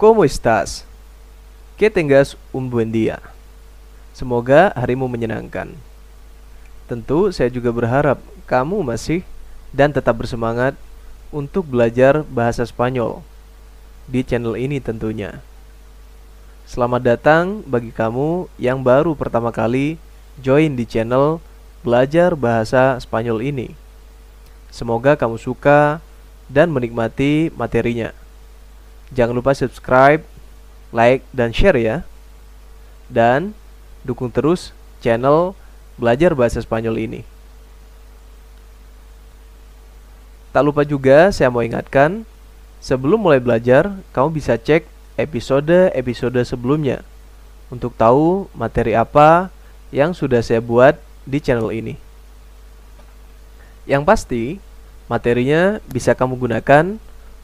¿cómo estás? Que tengas un buen día. Semoga harimu menyenangkan. Tentu saya juga berharap kamu masih dan tetap bersemangat untuk belajar bahasa Spanyol di channel ini tentunya. Selamat datang bagi kamu yang baru pertama kali join di channel belajar bahasa Spanyol ini. Semoga kamu suka dan menikmati materinya. Jangan lupa subscribe, like, dan share ya. Dan dukung terus channel Belajar Bahasa Spanyol ini. Tak lupa juga saya mau ingatkan, sebelum mulai belajar, kamu bisa cek episode-episode sebelumnya untuk tahu materi apa yang sudah saya buat di channel ini. Yang pasti, materinya bisa kamu gunakan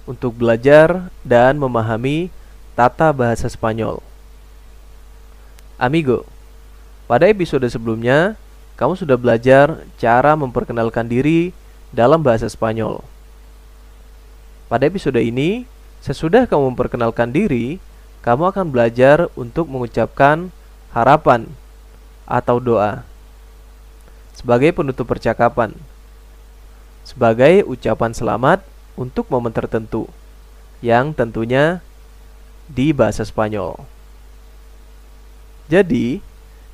untuk belajar dan memahami tata bahasa Spanyol. Amigo, pada episode sebelumnya, kamu sudah belajar cara memperkenalkan diri dalam bahasa Spanyol. Pada episode ini, sesudah kamu memperkenalkan diri, kamu akan belajar untuk mengucapkan harapan atau doa sebagai penutup percakapan, sebagai ucapan selamat untuk momen tertentu yang tentunya di bahasa Spanyol. Jadi,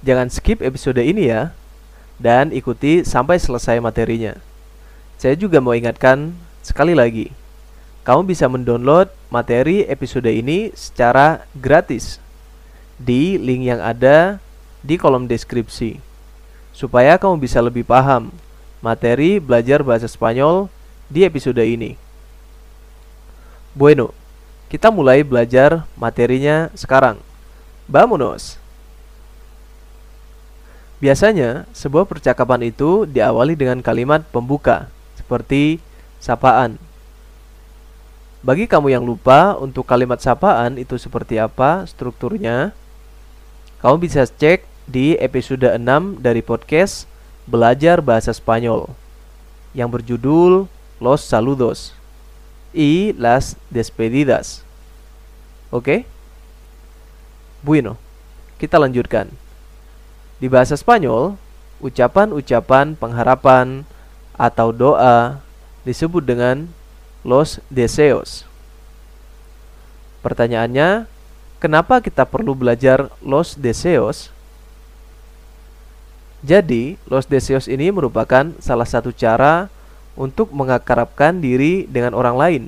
jangan skip episode ini ya dan ikuti sampai selesai materinya. Saya juga mau ingatkan sekali lagi, kamu bisa mendownload materi episode ini secara gratis di link yang ada di kolom deskripsi supaya kamu bisa lebih paham materi belajar bahasa Spanyol di episode ini. Bueno, kita mulai belajar materinya sekarang. Vamonos! Biasanya, sebuah percakapan itu diawali dengan kalimat pembuka, seperti sapaan. Bagi kamu yang lupa untuk kalimat sapaan itu seperti apa strukturnya, kamu bisa cek di episode 6 dari podcast Belajar Bahasa Spanyol yang berjudul Los Saludos y las despedidas. Oke? Bueno, kita lanjutkan. Di bahasa Spanyol, ucapan-ucapan pengharapan atau doa disebut dengan los deseos. Pertanyaannya, kenapa kita perlu belajar los deseos? Jadi, los deseos ini merupakan salah satu cara untuk mengakarapkan diri dengan orang lain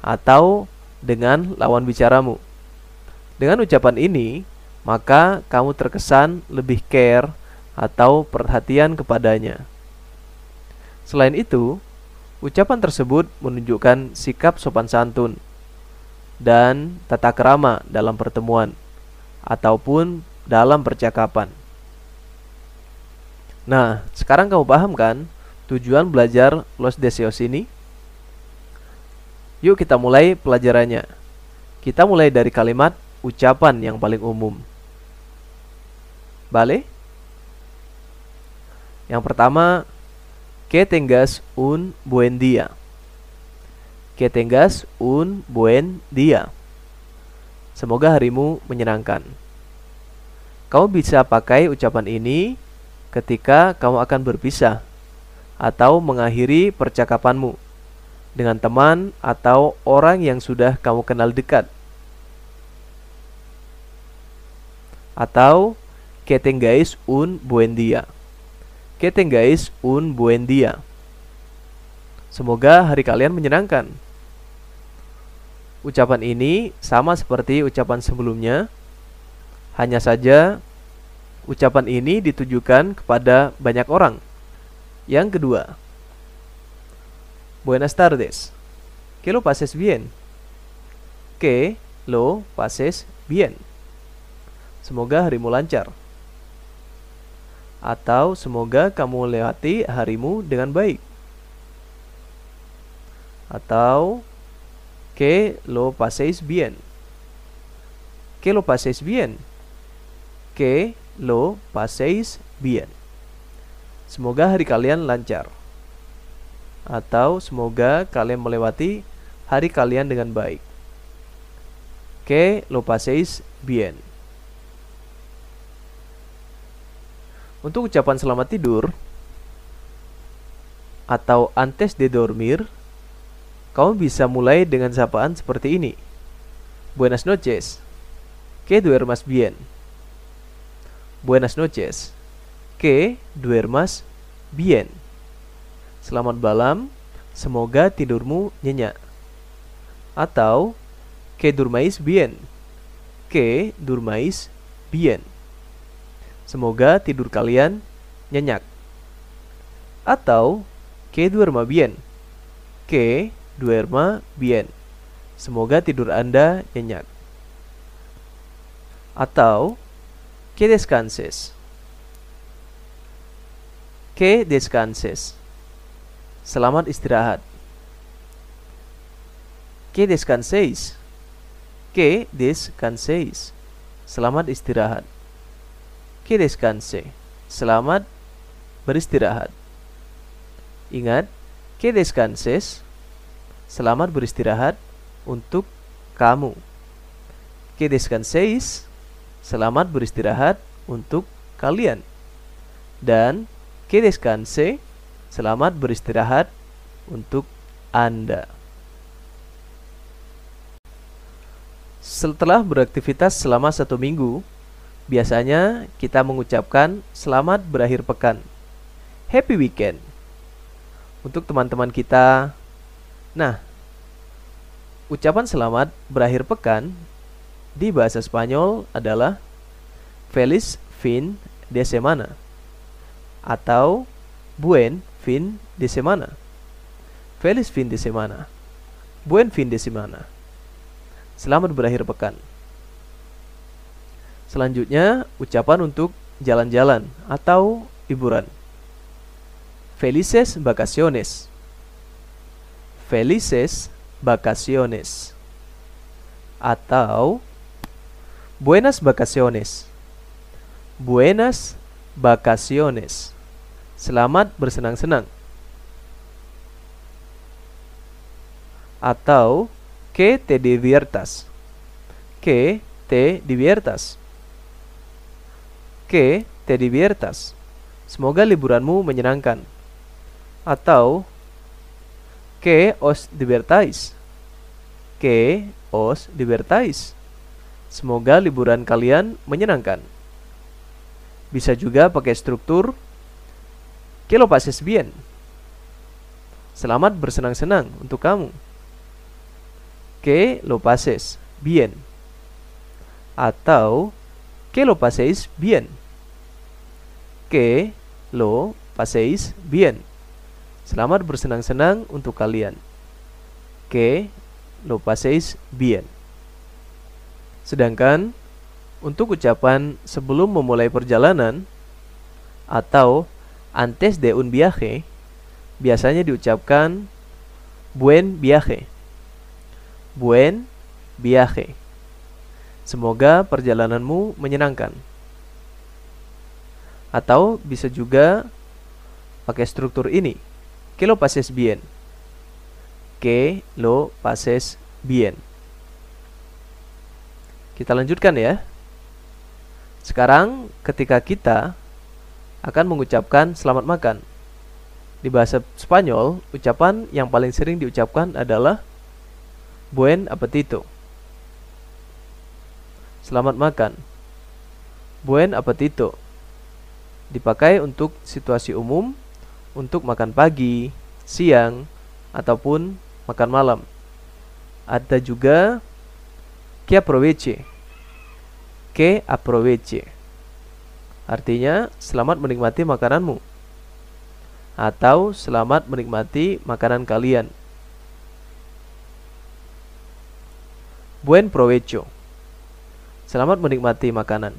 atau dengan lawan bicaramu. Dengan ucapan ini, maka kamu terkesan lebih care atau perhatian kepadanya. Selain itu, ucapan tersebut menunjukkan sikap sopan santun dan tata kerama dalam pertemuan ataupun dalam percakapan. Nah, sekarang kamu paham kan tujuan belajar Los Deseos ini? Yuk kita mulai pelajarannya. Kita mulai dari kalimat ucapan yang paling umum. Bale? Yang pertama, que tengas un buen día. Que tengas un buen día. Semoga harimu menyenangkan. Kamu bisa pakai ucapan ini ketika kamu akan berpisah atau mengakhiri percakapanmu dengan teman atau orang yang sudah kamu kenal dekat. Atau que tengáis un buen día. Un buen día. Semoga hari kalian menyenangkan. Ucapan ini sama seperti ucapan sebelumnya, hanya saja ucapan ini ditujukan kepada banyak orang yang kedua, Buenas tardes. Que lo pases bien. Que lo pases bien. Semoga harimu lancar. Atau semoga kamu lewati harimu dengan baik. Atau que lo paséis bien. Que lo paséis bien. Que lo paséis bien. Semoga hari kalian lancar. Atau semoga kalian melewati hari kalian dengan baik. Que lo paséis bien. Untuk ucapan selamat tidur atau antes de dormir, kamu bisa mulai dengan sapaan seperti ini. Buenas noches. Que duermas bien. Buenas noches. Que duermas bien. Selamat malam. Semoga tidurmu nyenyak. Atau que durmais bien. Que durmais bien. Semoga tidur kalian nyenyak. Atau que duerma bien. Que duerma bien. Semoga tidur Anda nyenyak. Atau que descanses. Que descanses. Selamat istirahat. Que descanséis. Que descanséis. Selamat istirahat que descanse. Selamat beristirahat. Ingat, que descanses. Selamat beristirahat untuk kamu. Que descanseis. Selamat beristirahat untuk kalian. Dan que descanse. Selamat beristirahat untuk Anda. Setelah beraktivitas selama satu minggu, Biasanya kita mengucapkan selamat berakhir pekan. Happy weekend. Untuk teman-teman kita. Nah, ucapan selamat berakhir pekan di bahasa Spanyol adalah Feliz fin de semana atau Buen fin de semana. Feliz fin de semana. Buen fin de semana. Selamat berakhir pekan. Selanjutnya, ucapan untuk jalan-jalan atau liburan. Felices vacaciones. Felices vacaciones. Atau buenas vacaciones. Buenas vacaciones. Selamat bersenang-senang. Atau que te diviertas. Que te diviertas que te diviertas. Semoga liburanmu menyenangkan. Atau que os divertáis. Que os divertáis. Semoga liburan kalian menyenangkan. Bisa juga pakai struktur que lo pases bien. Selamat bersenang-senang untuk kamu. Que lo pases bien. Atau que lo paséis bien. Que lo paséis bien. Selamat bersenang-senang untuk kalian. Que lo paséis bien. Sedangkan untuk ucapan sebelum memulai perjalanan atau antes de un viaje biasanya diucapkan buen viaje. Buen viaje. Semoga perjalananmu menyenangkan. Atau bisa juga pakai struktur ini. Que lo pases bien. Que lo pases bien. Kita lanjutkan ya. Sekarang ketika kita akan mengucapkan selamat makan. Di bahasa Spanyol, ucapan yang paling sering diucapkan adalah buen apetito. Selamat makan. Buen apetito. Dipakai untuk situasi umum, untuk makan pagi, siang, ataupun makan malam. Ada juga que aproveche. Que aproveche. Artinya selamat menikmati makananmu. Atau selamat menikmati makanan kalian. Buen provecho. Selamat menikmati makanan.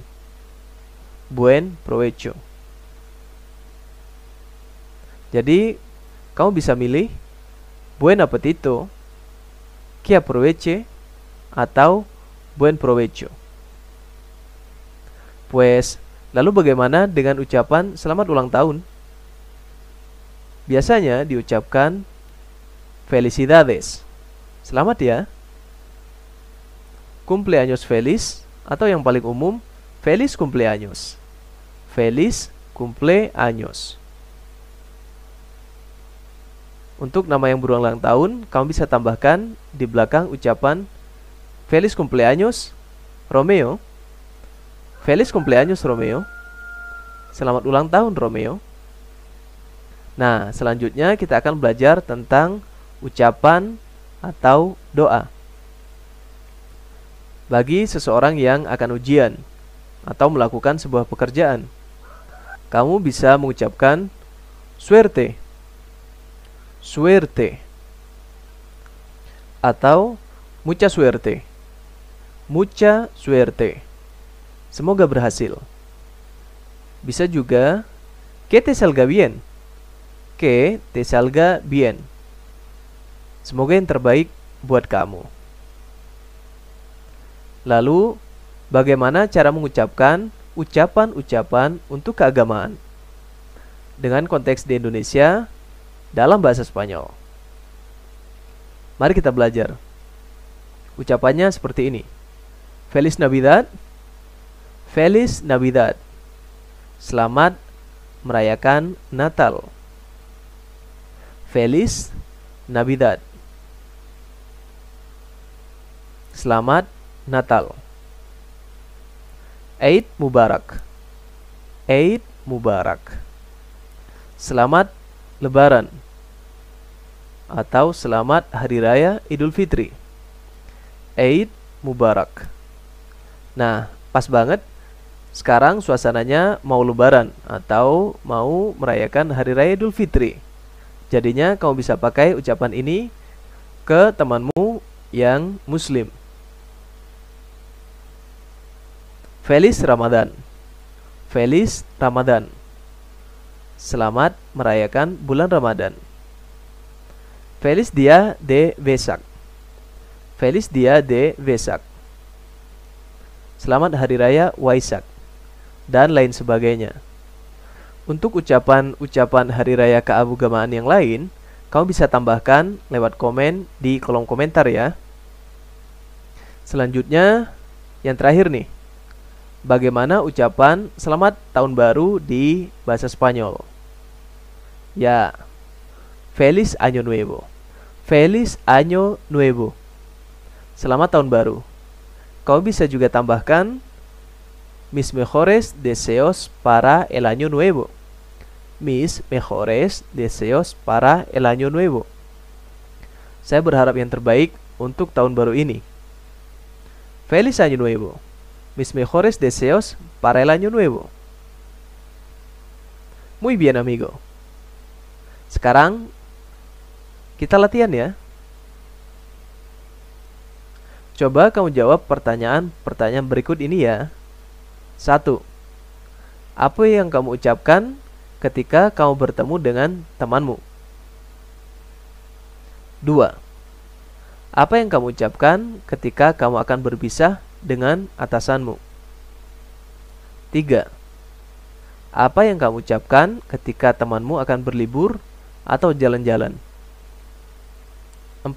Buen provecho. Jadi, kamu bisa milih buen apetito, que aproveche, atau buen provecho. Pues, lalu bagaimana dengan ucapan selamat ulang tahun? Biasanya diucapkan felicidades. Selamat ya. Cumpleaños feliz atau yang paling umum feliz cumpleaños. Feliz cumpleaños. Untuk nama yang berulang tahun, kamu bisa tambahkan di belakang ucapan Feliz cumpleaños Romeo. Feliz cumpleaños Romeo. Selamat ulang tahun Romeo. Nah, selanjutnya kita akan belajar tentang ucapan atau doa. Bagi seseorang yang akan ujian atau melakukan sebuah pekerjaan, kamu bisa mengucapkan suerte, suerte, atau mucha suerte, mucha suerte. Semoga berhasil. Bisa juga que te salga bien que te bien. Semoga yang terbaik buat kamu. Lalu, bagaimana cara mengucapkan ucapan-ucapan untuk keagamaan dengan konteks di Indonesia dalam bahasa Spanyol? Mari kita belajar. Ucapannya seperti ini. Feliz Navidad. Feliz Navidad. Selamat merayakan Natal. Feliz Navidad. Selamat Natal. Eid Mubarak. Eid Mubarak. Selamat Lebaran atau selamat Hari Raya Idul Fitri. Eid Mubarak. Nah, pas banget sekarang suasananya mau lebaran atau mau merayakan Hari Raya Idul Fitri. Jadinya kamu bisa pakai ucapan ini ke temanmu yang muslim. Feliz Ramadan. Feliz Ramadan. Selamat merayakan bulan Ramadan. Feliz Dia de Vesak. Feliz Dia de Vesak. Selamat Hari Raya Waisak dan lain sebagainya. Untuk ucapan-ucapan hari raya keagamaan yang lain, kamu bisa tambahkan lewat komen di kolom komentar ya. Selanjutnya, yang terakhir nih. Bagaimana ucapan selamat tahun baru di bahasa Spanyol? Ya, Feliz Año Nuevo. Feliz Año Nuevo. Selamat tahun baru. Kau bisa juga tambahkan mis mejores deseos para el año nuevo mis mejores deseos para el año nuevo. Saya berharap yang terbaik untuk tahun baru ini. Feliz año nuevo. Mis mejores deseos para el año nuevo. Muy bien, amigo. Sekarang kita latihan ya. Coba kamu jawab pertanyaan-pertanyaan berikut ini ya. Satu. Apa yang kamu ucapkan ketika kamu bertemu dengan temanmu. 2. Apa yang kamu ucapkan ketika kamu akan berpisah dengan atasanmu? 3. Apa yang kamu ucapkan ketika temanmu akan berlibur atau jalan-jalan? 4.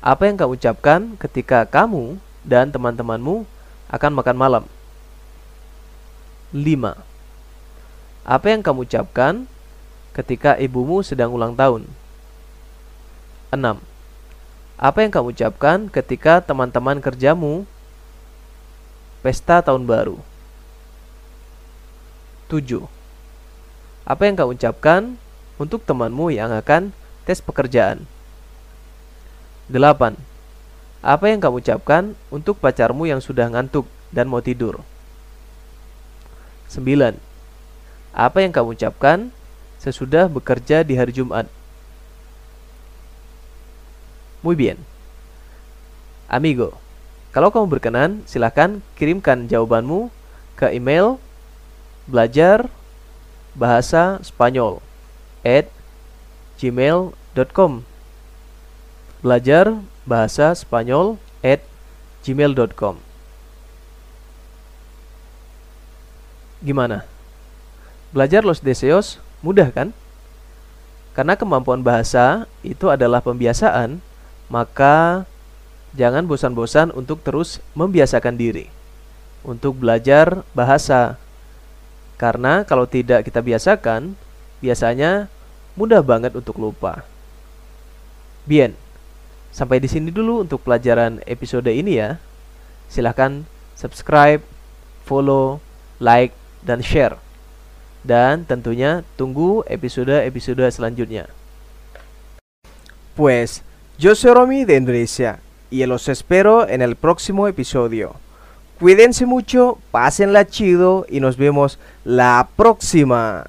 Apa yang kamu ucapkan ketika kamu dan teman-temanmu akan makan malam? 5. Apa yang kamu ucapkan ketika ibumu sedang ulang tahun? 6. Apa yang kamu ucapkan ketika teman-teman kerjamu pesta tahun baru? 7. Apa yang kamu ucapkan untuk temanmu yang akan tes pekerjaan? 8. Apa yang kamu ucapkan untuk pacarmu yang sudah ngantuk dan mau tidur? 9. Apa yang kamu ucapkan sesudah bekerja di hari Jumat? Muy bien. Amigo, kalau kamu berkenan, silahkan kirimkan jawabanmu ke email belajar bahasa Spanyol at gmail.com belajar bahasa Spanyol at gmail.com Gimana? Belajar los deseos mudah kan? Karena kemampuan bahasa itu adalah pembiasaan, maka jangan bosan-bosan untuk terus membiasakan diri untuk belajar bahasa. Karena kalau tidak kita biasakan, biasanya mudah banget untuk lupa. Bien, sampai di sini dulu untuk pelajaran episode ini ya. Silahkan subscribe, follow, like, dan share. Dan tentunya tunggu episode-episode selanjutnya. Pues, yo soy Romy de Indonesia y los espero en el próximo episodio. Cuídense mucho, pásenla chido y nos vemos la próxima.